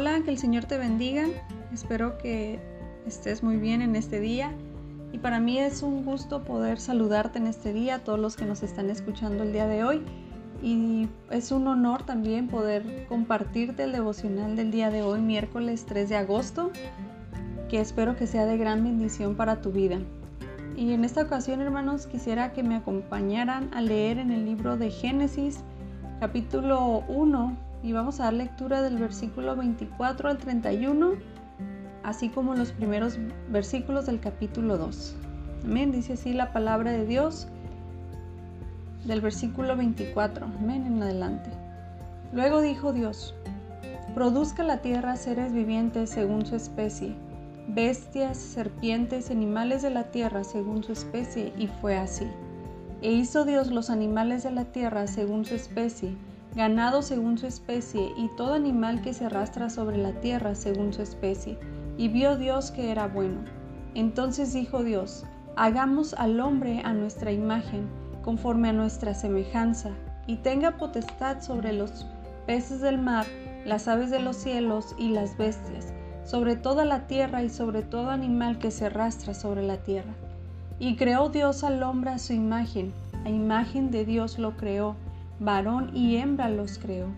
Hola, que el Señor te bendiga. Espero que estés muy bien en este día. Y para mí es un gusto poder saludarte en este día, a todos los que nos están escuchando el día de hoy. Y es un honor también poder compartirte el devocional del día de hoy, miércoles 3 de agosto, que espero que sea de gran bendición para tu vida. Y en esta ocasión, hermanos, quisiera que me acompañaran a leer en el libro de Génesis, capítulo 1, y vamos a dar lectura del versículo 24 al 31, así como los primeros versículos del capítulo 2. Amén, dice así la palabra de Dios del versículo 24. Amén, en adelante. Luego dijo Dios, produzca la tierra seres vivientes según su especie, bestias, serpientes, animales de la tierra según su especie, y fue así. E hizo Dios los animales de la tierra según su especie, ganado según su especie, y todo animal que se arrastra sobre la tierra según su especie. Y vio Dios que era bueno. Entonces dijo Dios, hagamos al hombre a nuestra imagen, conforme a nuestra semejanza, y tenga potestad sobre los peces del mar, las aves de los cielos y las bestias, sobre toda la tierra y sobre todo animal que se arrastra sobre la tierra. Y creó Dios al hombre a su imagen, a imagen de Dios lo creó varón y hembra los creó.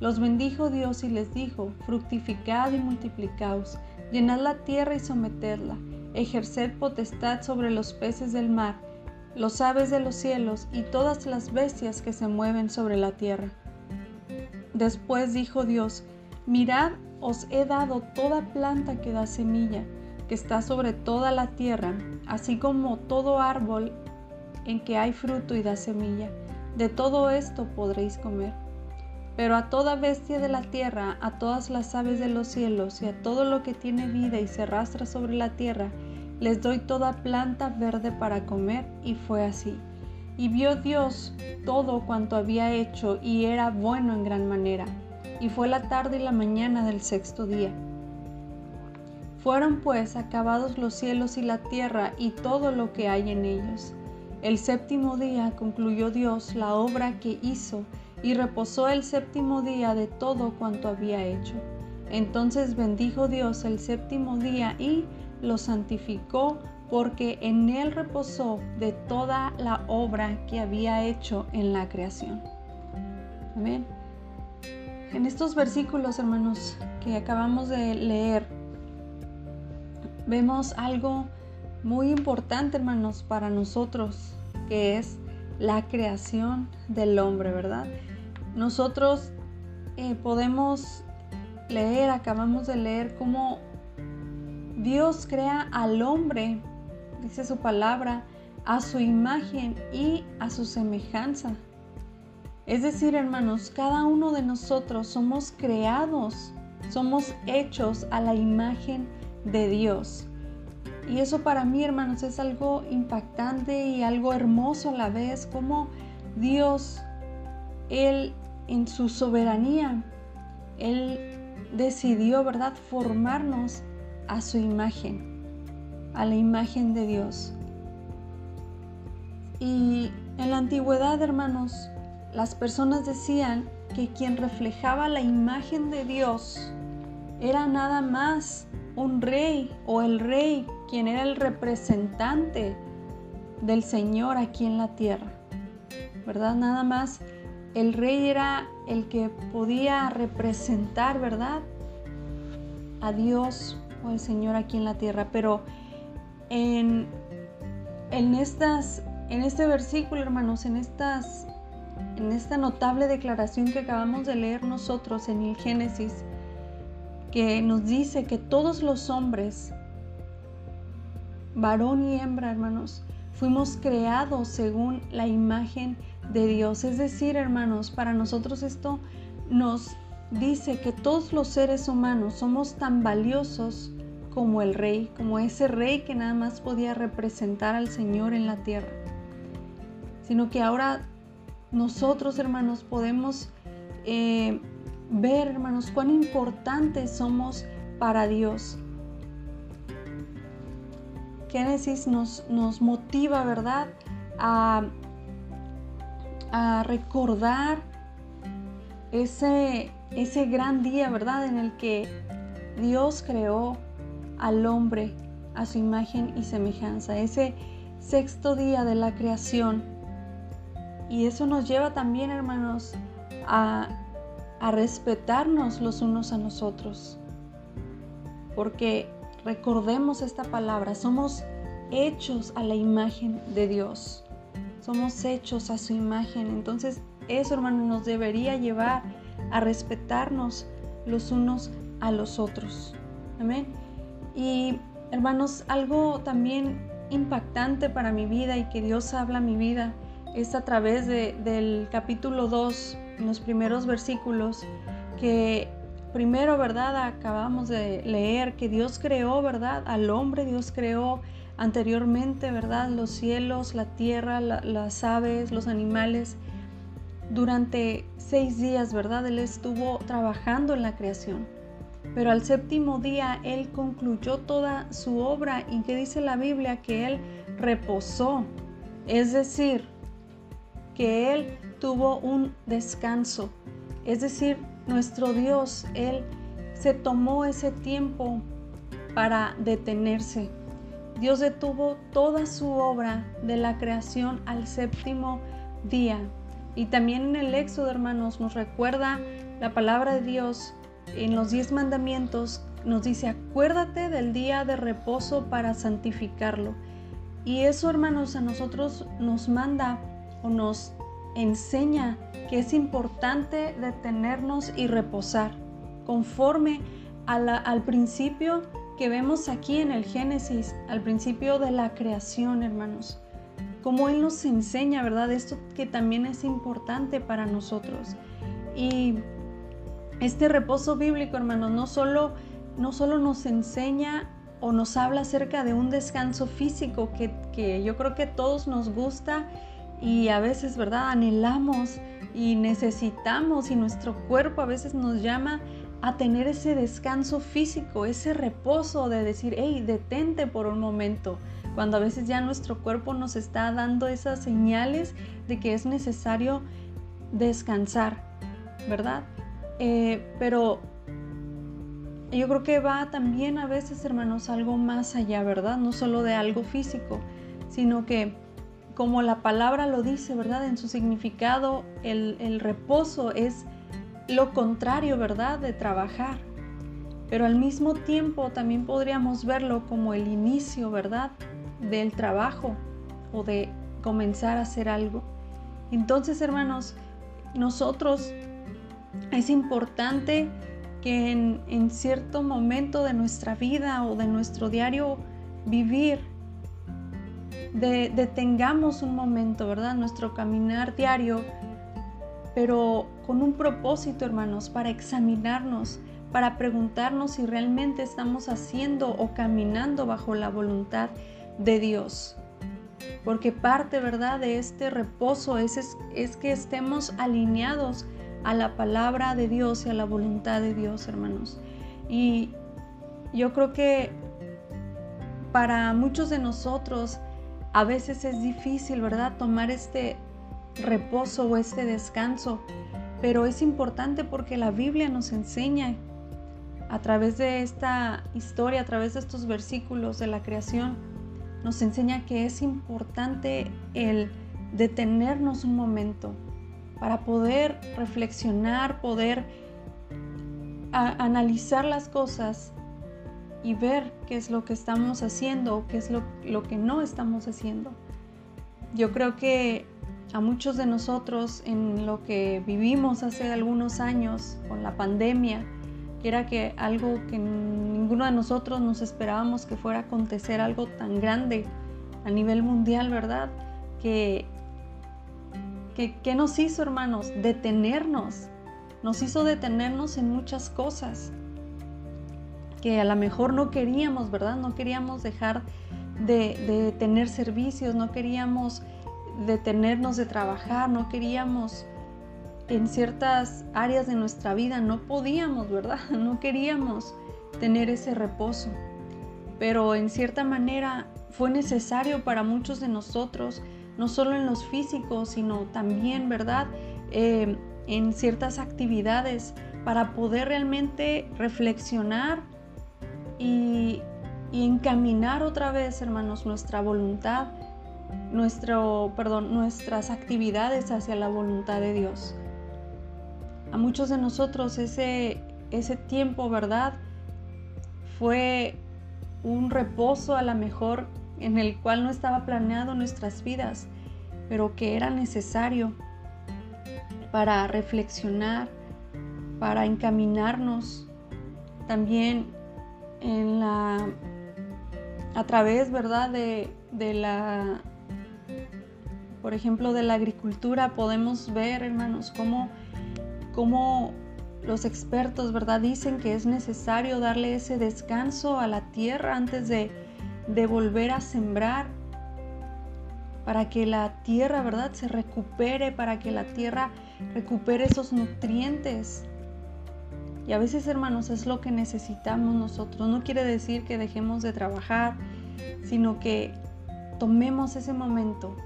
Los bendijo Dios y les dijo, fructificad y multiplicaos, llenad la tierra y sometedla, ejerced potestad sobre los peces del mar, los aves de los cielos y todas las bestias que se mueven sobre la tierra. Después dijo Dios, mirad, os he dado toda planta que da semilla, que está sobre toda la tierra, así como todo árbol en que hay fruto y da semilla de todo esto podréis comer. Pero a toda bestia de la tierra, a todas las aves de los cielos y a todo lo que tiene vida y se arrastra sobre la tierra, les doy toda planta verde para comer, y fue así. Y vio Dios todo cuanto había hecho, y era bueno en gran manera. Y fue la tarde y la mañana del sexto día. Fueron pues acabados los cielos y la tierra y todo lo que hay en ellos. El séptimo día concluyó Dios la obra que hizo y reposó el séptimo día de todo cuanto había hecho. Entonces bendijo Dios el séptimo día y lo santificó porque en él reposó de toda la obra que había hecho en la creación. Amén. En estos versículos, hermanos, que acabamos de leer, vemos algo muy importante, hermanos, para nosotros, que es la creación del hombre, ¿verdad? Nosotros eh, podemos leer, acabamos de leer cómo Dios crea al hombre, dice su palabra, a su imagen y a su semejanza. Es decir, hermanos, cada uno de nosotros somos creados, somos hechos a la imagen de Dios. Y eso para mí, hermanos, es algo impactante y algo hermoso a la vez, como Dios, Él en su soberanía, Él decidió, ¿verdad?, formarnos a su imagen, a la imagen de Dios. Y en la antigüedad, hermanos, las personas decían que quien reflejaba la imagen de Dios era nada más un rey o el rey quien era el representante del Señor aquí en la tierra. ¿Verdad? Nada más el rey era el que podía representar, ¿verdad? A Dios o al Señor aquí en la tierra. Pero en, en, estas, en este versículo, hermanos, en, estas, en esta notable declaración que acabamos de leer nosotros en el Génesis, que nos dice que todos los hombres, varón y hembra, hermanos, fuimos creados según la imagen de Dios. Es decir, hermanos, para nosotros esto nos dice que todos los seres humanos somos tan valiosos como el rey, como ese rey que nada más podía representar al Señor en la tierra. Sino que ahora nosotros, hermanos, podemos eh, ver, hermanos, cuán importantes somos para Dios. Génesis nos, nos motiva, ¿verdad?, a, a recordar ese, ese gran día, ¿verdad? En el que Dios creó al hombre a su imagen y semejanza, ese sexto día de la creación. Y eso nos lleva también, hermanos, a, a respetarnos los unos a nosotros. Porque recordemos esta palabra, somos hechos a la imagen de Dios. Somos hechos a su imagen. Entonces eso, hermanos, nos debería llevar a respetarnos los unos a los otros. Amén. Y hermanos, algo también impactante para mi vida y que Dios habla a mi vida es a través del capítulo 2, en los primeros versículos, que primero, ¿verdad? Acabamos de leer que Dios creó, ¿verdad? Al hombre Dios creó anteriormente, ¿verdad? Los cielos, la tierra, las aves, los animales. Durante seis días, ¿verdad? Él estuvo trabajando en la creación. Pero al séptimo día Él concluyó toda su obra y que dice la Biblia que Él reposó. Es decir, que Él tuvo un descanso. Es decir, nuestro Dios, Él se tomó ese tiempo para detenerse. Dios detuvo toda su obra de la creación al séptimo día. Y también en el Éxodo, hermanos, nos recuerda la palabra de Dios en los diez mandamientos nos dice, acuérdate del día de reposo para santificarlo. Y eso, hermanos, a nosotros nos manda o nos enseña que es importante detenernos y reposar, conforme al principio que vemos aquí en el Génesis, al principio de la creación, hermanos. Como Él nos enseña, ¿verdad? Esto que también es importante para nosotros. Y este reposo bíblico, hermanos, no solo, no solo nos enseña o nos habla acerca de un descanso físico que, que yo creo que todos nos gusta y a veces, ¿verdad? Anhelamos y necesitamos y nuestro cuerpo a veces nos llama a tener ese descanso físico, ese reposo de decir, hey, detente por un momento, cuando a veces ya nuestro cuerpo nos está dando esas señales de que es necesario descansar, ¿verdad? Eh, pero yo creo que va también a veces, hermanos, algo más allá, ¿verdad? No solo de algo físico, sino que como la palabra lo dice, ¿verdad? En su significado, el, reposo es lo contrario, ¿verdad? De trabajar. Pero al mismo tiempo también podríamos verlo como el inicio, ¿verdad? Del trabajo o de comenzar a hacer algo. Entonces, hermanos, nosotros es importante que en, cierto momento de nuestra vida o de nuestro diario vivir, detengamos un momento, ¿verdad? Nuestro caminar diario, pero con un propósito, hermanos, para examinarnos, para preguntarnos si realmente estamos haciendo o caminando bajo la voluntad de Dios. Porque parte, ¿verdad?, de este reposo es, es que estemos alineados a la palabra de Dios y a la voluntad de Dios, hermanos. Y yo creo que para muchos de nosotros a veces es difícil, ¿verdad?, tomar este reposo o este descanso, pero es importante porque la Biblia nos enseña a través de esta historia, a través de estos versículos de la creación, nos enseña que es importante el detenernos un momento, para poder reflexionar, poder analizar las cosas y ver qué es lo que estamos haciendo qué es lo, lo que no estamos haciendo. Yo creo que a muchos de nosotros en lo que vivimos hace algunos años con la pandemia, que era que algo que ninguno de nosotros nos esperábamos que fuera a acontecer, algo tan grande a nivel mundial, ¿verdad? Que ¿Qué, nos hizo, hermanos? Detenernos. Nos hizo detenernos en muchas cosas que a lo mejor no queríamos, ¿verdad? No queríamos dejar de, tener servicios, no queríamos detenernos de trabajar, no queríamos en ciertas áreas de nuestra vida, no podíamos, ¿verdad? No queríamos tener ese reposo. Pero en cierta manera fue necesario para muchos de nosotros no solo en los físicos, sino también, ¿verdad? Eh, en ciertas actividades para poder realmente reflexionar y, encaminar otra vez, hermanos, nuestra voluntad, nuestro, perdón, nuestras actividades hacia la voluntad de Dios. A muchos de nosotros ese, ese tiempo, ¿verdad? Fue un reposo a lo mejor en el cual no estaba planeado nuestras vidas, pero que era necesario para reflexionar, para encaminarnos también en la a través, ¿verdad? De, de la, por ejemplo, de la agricultura podemos ver, hermanos, cómo, cómo los expertos, ¿verdad? Dicen que es necesario darle ese descanso a la tierra antes de, de volver a sembrar para que la tierra, ¿verdad? Se recupere, para que la tierra recupere esos nutrientes. Y a veces, hermanos, es lo que necesitamos nosotros. No quiere decir que dejemos de trabajar, sino que tomemos ese momento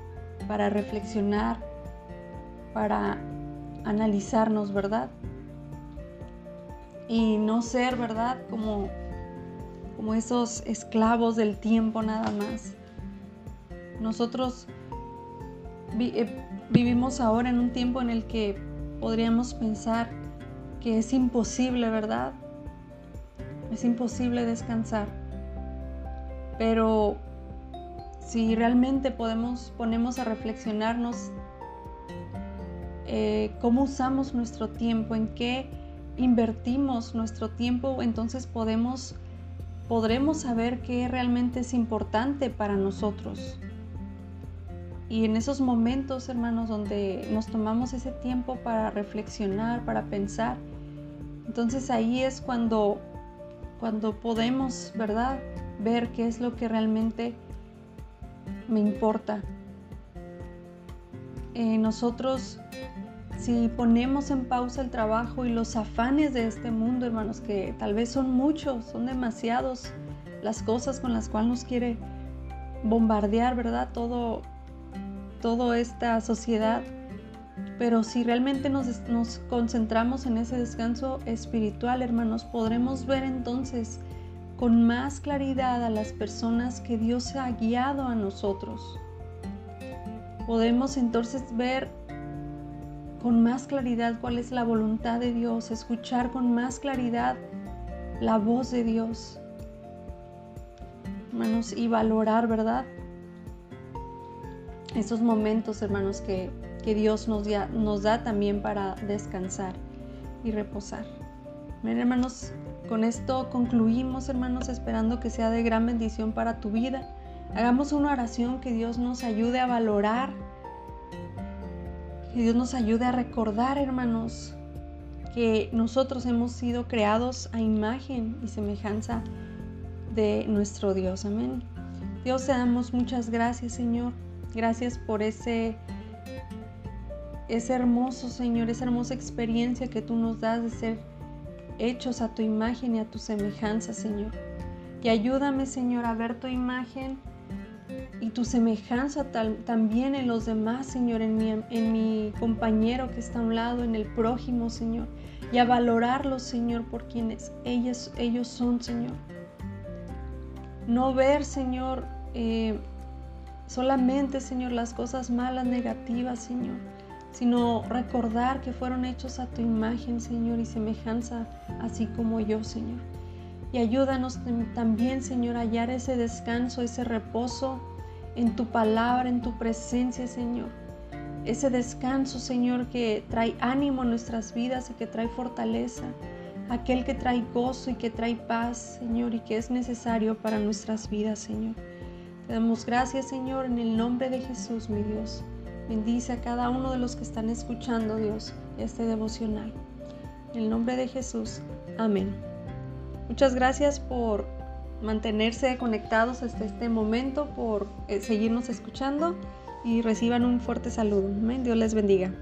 para reflexionar, para analizarnos, ¿verdad? Y no ser, ¿verdad? Como, como esos esclavos del tiempo nada más. Nosotros eh, vivimos ahora en un tiempo en el que podríamos pensar que es imposible, ¿verdad? Es imposible descansar. Pero si realmente podemos, ponemos a reflexionarnos eh, cómo usamos nuestro tiempo, en qué invertimos nuestro tiempo, entonces podemos, podremos saber qué realmente es importante para nosotros. Y en esos momentos, hermanos, donde nos tomamos ese tiempo para reflexionar, para pensar, entonces ahí es cuando, cuando podemos, ¿verdad? Ver qué es lo que realmente me importa. Eh, nosotros, si ponemos en pausa el trabajo y los afanes de este mundo, hermanos, que tal vez son muchos, son demasiados las cosas con las cuales nos quiere bombardear, ¿verdad? Todo, toda esta sociedad. Pero si realmente nos, nos, concentramos en ese descanso espiritual, hermanos, podremos ver entonces con más claridad a las personas que Dios ha guiado a nosotros. Podemos entonces ver con más claridad cuál es la voluntad de Dios, escuchar con más claridad la voz de Dios, hermanos, y valorar, ¿verdad? esos momentos, hermanos, que, Dios nos, nos da también para descansar y reposar. Hermanos, con esto concluimos, hermanos, esperando que sea de gran bendición para tu vida. Hagamos una oración que Dios nos ayude a valorar, que Dios nos ayude a recordar, hermanos, que nosotros hemos sido creados a imagen y semejanza de nuestro Dios. Amén. Dios, te damos muchas gracias, Señor Gracias por ese, ese hermoso, Señor, esa hermosa experiencia que tú nos das de ser hechos a tu imagen y a tu semejanza, Señor. Y ayúdame, Señor, a ver tu imagen y tu semejanza también en los demás, Señor, en mi, en mi compañero que está a un lado, en el prójimo, Señor. Y a valorarlos, Señor, por quienes ellos, ellos son, Señor. No ver, Señor, eh, solamente, Señor, las cosas malas, negativas, Señor, sino recordar que fueron hechos a tu imagen, Señor, y semejanza, así como yo, Señor. Y ayúdanos también, Señor, a hallar ese descanso, ese reposo en tu palabra, en tu presencia, Señor. Ese descanso, Señor, que trae ánimo a nuestras vidas y que trae fortaleza. Aquel que trae gozo y que trae paz, Señor, y que es necesario para nuestras vidas, Señor. Te damos gracias, Señor, en el nombre de Jesús, mi Dios. Bendice a cada uno de los que están escuchando, Dios, este devocional. En el nombre de Jesús. Amén. Muchas gracias por mantenerse conectados hasta este momento, por eh, seguirnos escuchando y reciban un fuerte saludo. Amén. Dios les bendiga.